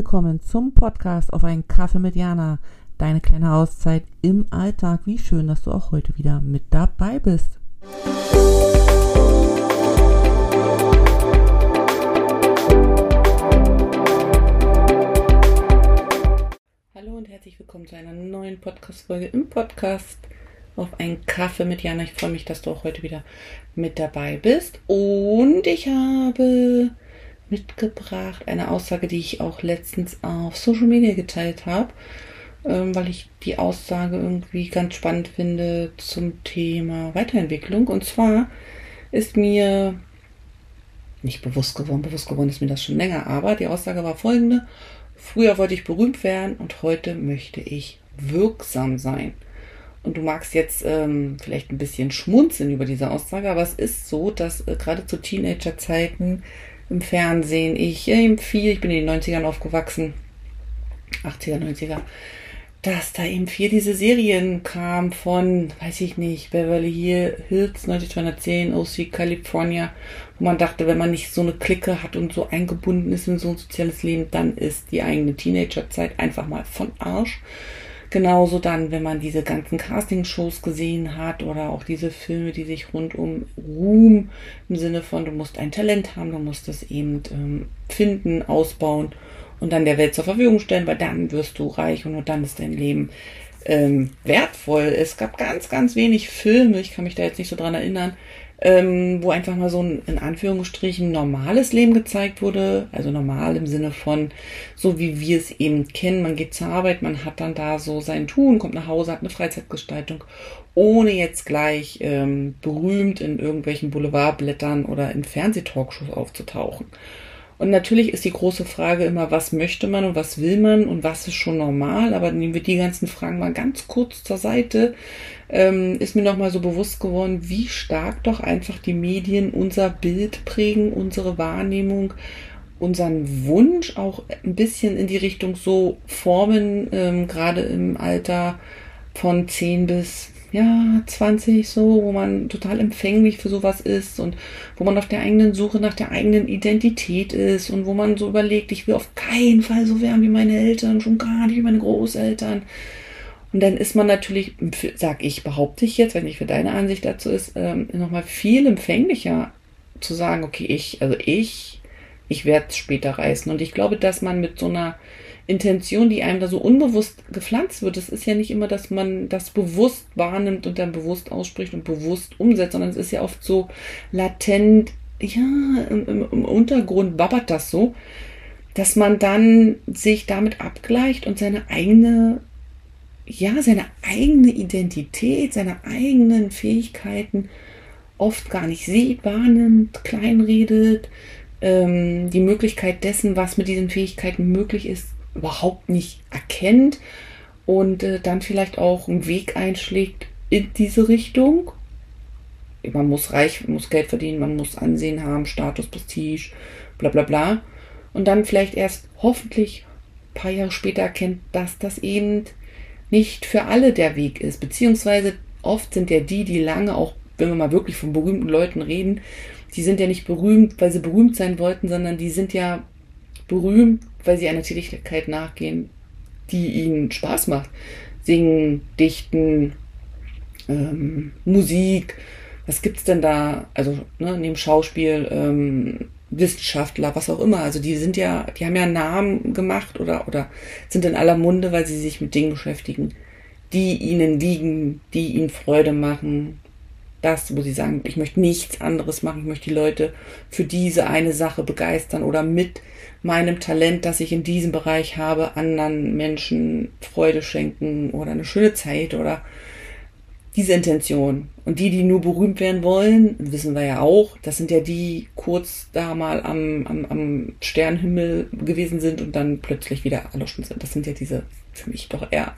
Willkommen zum Podcast auf einen Kaffee mit Jana. Deine kleine Auszeit im Alltag. Wie schön, dass du auch heute wieder mit dabei bist. Hallo und herzlich willkommen zu einer neuen Podcast-Folge im Podcast auf einen Kaffee mit Jana. Ich freue mich, dass du auch heute wieder mit dabei bist. Und ich habe mitgebracht. Eine Aussage, die ich auch letztens auf Social Media geteilt habe, ähm, weil ich die Aussage irgendwie ganz spannend finde zum Thema Weiterentwicklung. Und zwar ist mir nicht bewusst geworden, bewusst geworden ist mir das schon länger, aber die Aussage war folgende. Früher wollte ich berühmt werden und heute möchte ich wirksam sein. Und du magst jetzt ähm, vielleicht ein bisschen schmunzeln über diese Aussage, aber es ist so, dass äh, gerade zu Teenagerzeiten im Fernsehen. Ich eben viel, ich bin in den 90ern aufgewachsen, 80er, 90er, dass da eben viel diese Serien kam von, weiß ich nicht, Beverly Hills 9210, OC California, wo man dachte, wenn man nicht so eine Clique hat und so eingebunden ist in so ein soziales Leben, dann ist die eigene Teenagerzeit einfach mal von Arsch. Genauso dann, wenn man diese ganzen Castingshows gesehen hat oder auch diese Filme, die sich rund um Ruhm im Sinne von, du musst ein Talent haben, du musst es eben ähm, finden, ausbauen und dann der Welt zur Verfügung stellen, weil dann wirst du reich und nur dann ist dein Leben ähm, wertvoll. Es gab ganz, ganz wenig Filme, ich kann mich da jetzt nicht so dran erinnern, ähm, wo einfach mal so ein, in Anführungsstrichen, normales Leben gezeigt wurde. Also normal im Sinne von, so wie wir es eben kennen. Man geht zur Arbeit, man hat dann da so sein Tun, kommt nach Hause, hat eine Freizeitgestaltung, ohne jetzt gleich ähm, berühmt in irgendwelchen Boulevardblättern oder in Fernsehtalkshows aufzutauchen. Und natürlich ist die große Frage immer, was möchte man und was will man und was ist schon normal. Aber nehmen wir die ganzen Fragen mal ganz kurz zur Seite. Ähm, ist mir nochmal so bewusst geworden, wie stark doch einfach die Medien unser Bild prägen, unsere Wahrnehmung, unseren Wunsch auch ein bisschen in die Richtung so formen, ähm, gerade im Alter von 10 bis ja, 20 so, wo man total empfänglich für sowas ist und wo man auf der eigenen Suche nach der eigenen Identität ist und wo man so überlegt, ich will auf keinen Fall so werden wie meine Eltern, schon gar nicht wie meine Großeltern. Und dann ist man natürlich, sag ich, behaupte ich jetzt, wenn nicht für deine Ansicht dazu ist, ähm, nochmal viel empfänglicher zu sagen, okay, ich, also ich, ich werde es später reißen. Und ich glaube, dass man mit so einer Intention, die einem da so unbewusst gepflanzt wird. Es ist ja nicht immer, dass man das bewusst wahrnimmt und dann bewusst ausspricht und bewusst umsetzt, sondern es ist ja oft so latent, ja, im, im Untergrund babbert das so, dass man dann sich damit abgleicht und seine eigene, ja, seine eigene Identität, seine eigenen Fähigkeiten oft gar nicht sieht, wahrnimmt, kleinredet, ähm, die Möglichkeit dessen, was mit diesen Fähigkeiten möglich ist, überhaupt nicht erkennt und äh, dann vielleicht auch einen Weg einschlägt in diese Richtung. Man muss reich, man muss Geld verdienen, man muss Ansehen haben, Status, Prestige, bla bla bla. Und dann vielleicht erst hoffentlich ein paar Jahre später erkennt, dass das eben nicht für alle der Weg ist. Beziehungsweise oft sind ja die, die lange auch, wenn wir mal wirklich von berühmten Leuten reden, die sind ja nicht berühmt, weil sie berühmt sein wollten, sondern die sind ja berühmt, weil sie einer Tätigkeit nachgehen, die ihnen Spaß macht. Singen, Dichten, ähm, Musik, was gibt's denn da? Also ne, neben Schauspiel, ähm, Wissenschaftler, was auch immer. Also die sind ja, die haben ja Namen gemacht oder oder sind in aller Munde, weil sie sich mit Dingen beschäftigen, die ihnen liegen, die ihnen Freude machen. Das, wo sie sagen, ich möchte nichts anderes machen, ich möchte die Leute für diese eine Sache begeistern oder mit meinem Talent, das ich in diesem Bereich habe, anderen Menschen Freude schenken oder eine schöne Zeit oder diese Intention. Und die, die nur berühmt werden wollen, wissen wir ja auch, das sind ja die kurz da mal am, am, am Sternenhimmel gewesen sind und dann plötzlich wieder erloschen sind. Das sind ja diese für mich doch eher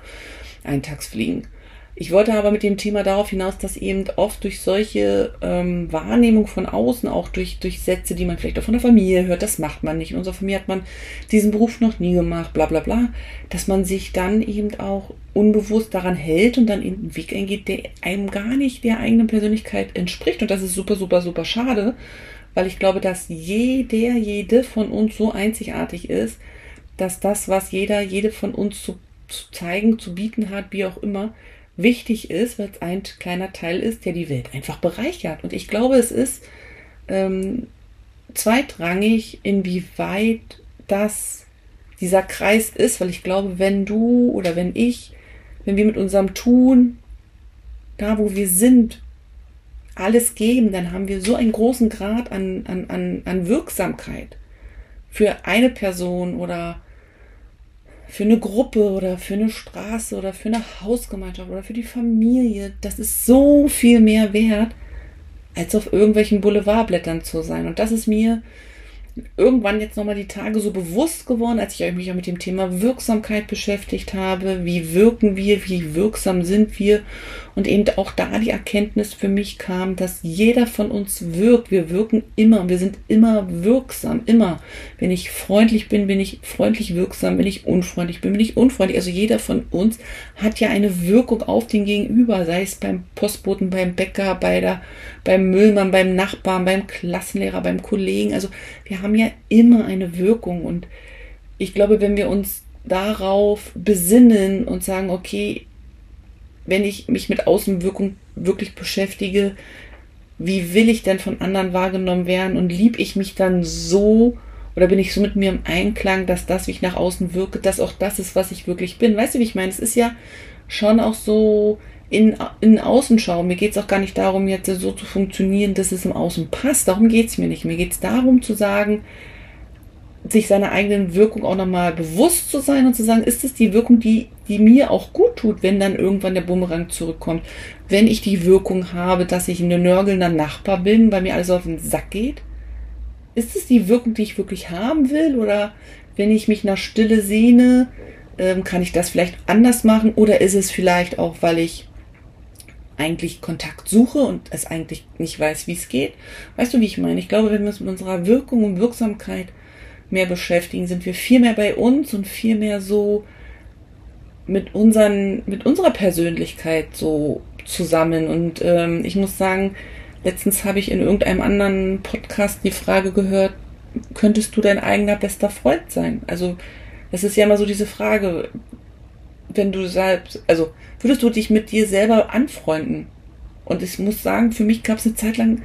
Eintagsfliegen. Ich wollte aber mit dem Thema darauf hinaus, dass eben oft durch solche ähm, Wahrnehmung von außen, auch durch, durch Sätze, die man vielleicht auch von der Familie hört, das macht man nicht. In unserer Familie hat man diesen Beruf noch nie gemacht, bla bla bla, dass man sich dann eben auch unbewusst daran hält und dann in einen Weg eingeht, der einem gar nicht der eigenen Persönlichkeit entspricht. Und das ist super, super, super schade, weil ich glaube, dass jeder, jede von uns so einzigartig ist, dass das, was jeder, jede von uns zu, zu zeigen, zu bieten hat, wie auch immer, wichtig ist, weil es ein kleiner Teil ist, der die Welt einfach bereichert. Und ich glaube, es ist ähm, zweitrangig, inwieweit das dieser Kreis ist, weil ich glaube, wenn du oder wenn ich, wenn wir mit unserem Tun, da wo wir sind, alles geben, dann haben wir so einen großen Grad an, an, an, an Wirksamkeit für eine Person oder für eine Gruppe oder für eine Straße oder für eine Hausgemeinschaft oder für die Familie. Das ist so viel mehr wert, als auf irgendwelchen Boulevardblättern zu sein. Und das ist mir irgendwann jetzt nochmal die Tage so bewusst geworden, als ich mich auch mit dem Thema Wirksamkeit beschäftigt habe. Wie wirken wir? Wie wirksam sind wir? Und eben auch da die Erkenntnis für mich kam, dass jeder von uns wirkt. Wir wirken immer. Wir sind immer wirksam. Immer. Wenn ich freundlich bin, bin ich freundlich wirksam. Wenn ich unfreundlich bin, bin ich unfreundlich. Also jeder von uns hat ja eine Wirkung auf den Gegenüber. Sei es beim Postboten, beim Bäcker, bei der, beim Müllmann, beim Nachbarn, beim Klassenlehrer, beim Kollegen. Also wir haben ja immer eine Wirkung. Und ich glaube, wenn wir uns darauf besinnen und sagen, okay, wenn ich mich mit Außenwirkung wirklich beschäftige, wie will ich denn von anderen wahrgenommen werden und lieb ich mich dann so oder bin ich so mit mir im Einklang, dass das, wie ich nach außen wirke, dass auch das ist, was ich wirklich bin. Weißt du, wie ich meine? Es ist ja schon auch so in, in Außenschau. Mir geht es auch gar nicht darum, jetzt so zu funktionieren, dass es im Außen passt. Darum geht es mir nicht. Mir geht es darum zu sagen, sich seiner eigenen Wirkung auch nochmal bewusst zu sein und zu sagen, ist es die Wirkung, die, die mir auch gut tut, wenn dann irgendwann der Bumerang zurückkommt. Wenn ich die Wirkung habe, dass ich ein nörgelnder Nachbar bin, weil mir alles auf den Sack geht. Ist es die Wirkung, die ich wirklich haben will? Oder wenn ich mich nach Stille sehne, ähm, kann ich das vielleicht anders machen? Oder ist es vielleicht auch, weil ich eigentlich Kontakt suche und es eigentlich nicht weiß, wie es geht? Weißt du, wie ich meine? Ich glaube, wenn wir uns mit unserer Wirkung und Wirksamkeit mehr beschäftigen, sind wir viel mehr bei uns und viel mehr so mit unseren, mit unserer Persönlichkeit so zusammen. Und ähm, ich muss sagen, letztens habe ich in irgendeinem anderen Podcast die Frage gehört, könntest du dein eigener bester Freund sein? Also, das ist ja immer so diese Frage, wenn du selbst, also würdest du dich mit dir selber anfreunden? Und ich muss sagen, für mich gab es eine Zeit lang,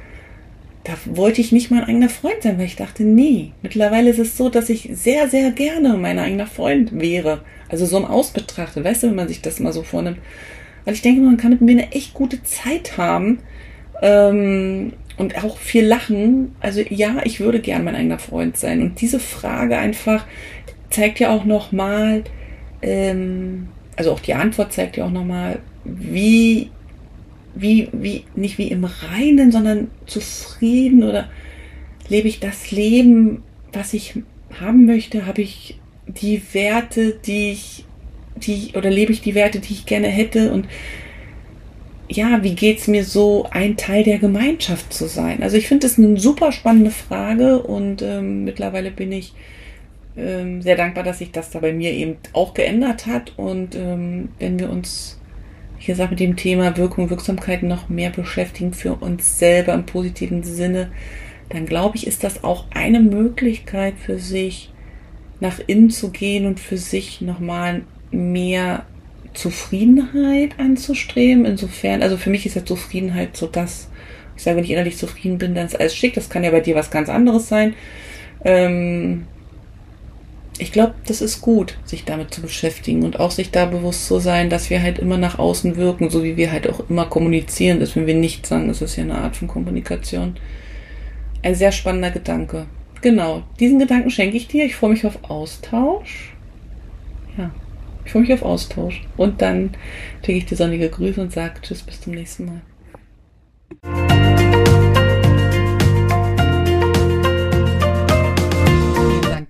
da wollte ich nicht mein eigener Freund sein, weil ich dachte, nee, mittlerweile ist es so, dass ich sehr, sehr gerne mein eigener Freund wäre. Also so im Aus betrachtet, weißt du, wenn man sich das mal so vornimmt. Weil ich denke, man kann mit mir eine echt gute Zeit haben ähm, und auch viel lachen. Also ja, ich würde gern mein eigener Freund sein. Und diese Frage einfach zeigt ja auch nochmal, ähm, also auch die Antwort zeigt ja auch nochmal, wie wie, wie, nicht wie im Reinen, sondern zufrieden oder lebe ich das Leben, was ich haben möchte? Habe ich die Werte, die ich, die, oder lebe ich die Werte, die ich gerne hätte? Und ja, wie geht es mir so, ein Teil der Gemeinschaft zu sein? Also ich finde das eine super spannende Frage und ähm, mittlerweile bin ich ähm, sehr dankbar, dass sich das da bei mir eben auch geändert hat. Und ähm, wenn wir uns wie gesagt, mit dem Thema Wirkung, Wirksamkeit noch mehr beschäftigen für uns selber im positiven Sinne, dann glaube ich, ist das auch eine Möglichkeit für sich, nach innen zu gehen und für sich nochmal mehr Zufriedenheit anzustreben. Insofern, also für mich ist ja Zufriedenheit so das, ich sage, wenn ich innerlich zufrieden bin, dann ist alles schick. Das kann ja bei dir was ganz anderes sein. Ähm, ich glaube, das ist gut, sich damit zu beschäftigen und auch sich da bewusst zu sein, dass wir halt immer nach außen wirken, so wie wir halt auch immer kommunizieren. Dass wenn wir nichts sagen, das ist ja eine Art von Kommunikation. Ein sehr spannender Gedanke. Genau, diesen Gedanken schenke ich dir. Ich freue mich auf Austausch. Ja, ich freue mich auf Austausch. Und dann schicke ich dir sonnige Grüße und sage Tschüss, bis zum nächsten Mal.